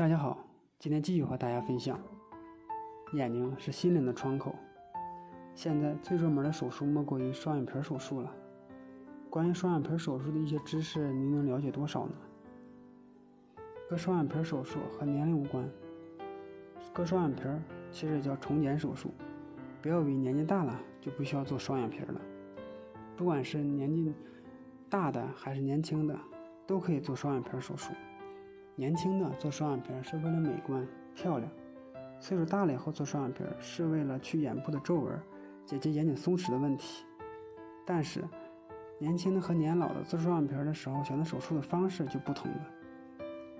大家好，今天继续和大家分享，眼睛是心灵的窗口。现在最热门的手术莫过于双眼皮手术了。关于双眼皮手术的一些知识，您能了解多少呢？割双眼皮手术和年龄无关，割双眼皮其实叫重睑手术。不要以为年纪大了就不需要做双眼皮了，不管是年纪大的还是年轻的，都可以做双眼皮手术。年轻的做双眼皮是为了美观漂亮，岁数大了以后做双眼皮是为了去眼部的皱纹，解决眼睛松弛的问题。但是，年轻的和年老的做双眼皮的时候选择手术的方式就不同了。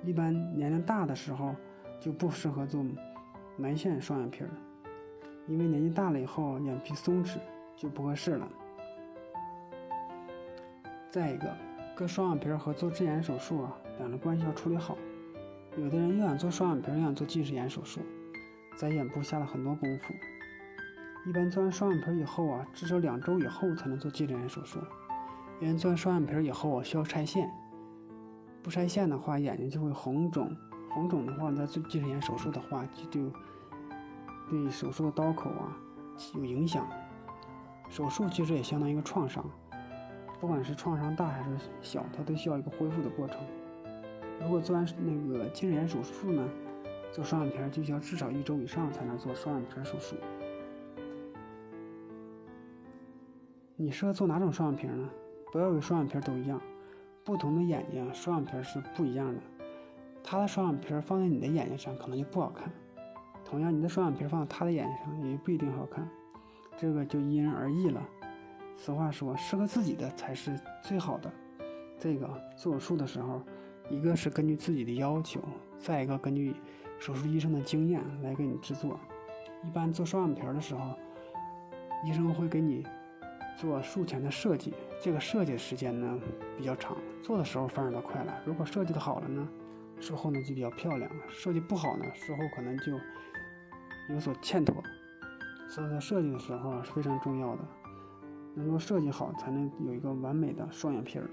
一般年龄大的时候就不适合做埋线双眼皮了，因为年纪大了以后眼皮松弛就不合适了。再一个，割双眼皮和做智眼手术啊，两个关系要处理好。有的人又想做双眼皮，又想做近视眼手术，在眼部下了很多功夫。一般做完双眼皮以后啊，至少两周以后才能做近视眼手术。因为做完双眼皮以后啊，需要拆线，不拆线的话，眼睛就会红肿。红肿的话，在做近视眼手术的话，就就对手术的刀口啊有影响。手术其实也相当于一个创伤，不管是创伤大还是小，它都需要一个恢复的过程。如果做完那个近视眼手术呢，做双眼皮就需要至少一周以上才能做双眼皮手术。你适合做哪种双眼皮呢？不要以为双眼皮都一样，不同的眼睛双眼皮是不一样的。他的双眼皮放在你的眼睛上可能就不好看，同样你的双眼皮放在他的眼睛上也不一定好看，这个就因人而异了。俗话说，适合自己的才是最好的。这个做手术的时候。一个是根据自己的要求，再一个根据手术医生的经验来给你制作。一般做双眼皮的时候，医生会给你做术前的设计，这个设计时间呢比较长，做的时候反而倒快了。如果设计的好了呢，术后呢就比较漂亮；设计不好呢，术后可能就有所欠妥。所以在设计的时候是非常重要的，能够设计好，才能有一个完美的双眼皮儿。